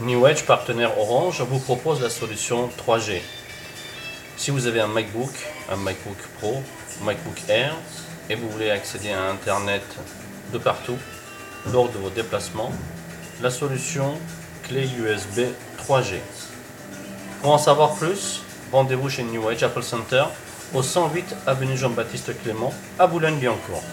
New Edge, partenaire Orange, vous propose la solution 3G. Si vous avez un MacBook, un MacBook Pro, MacBook Air, et vous voulez accéder à Internet de partout lors de vos déplacements, la solution clé USB 3G. Pour en savoir plus, rendez-vous chez New Edge Apple Center au 108 avenue Jean-Baptiste Clément à Boulogne-Billancourt.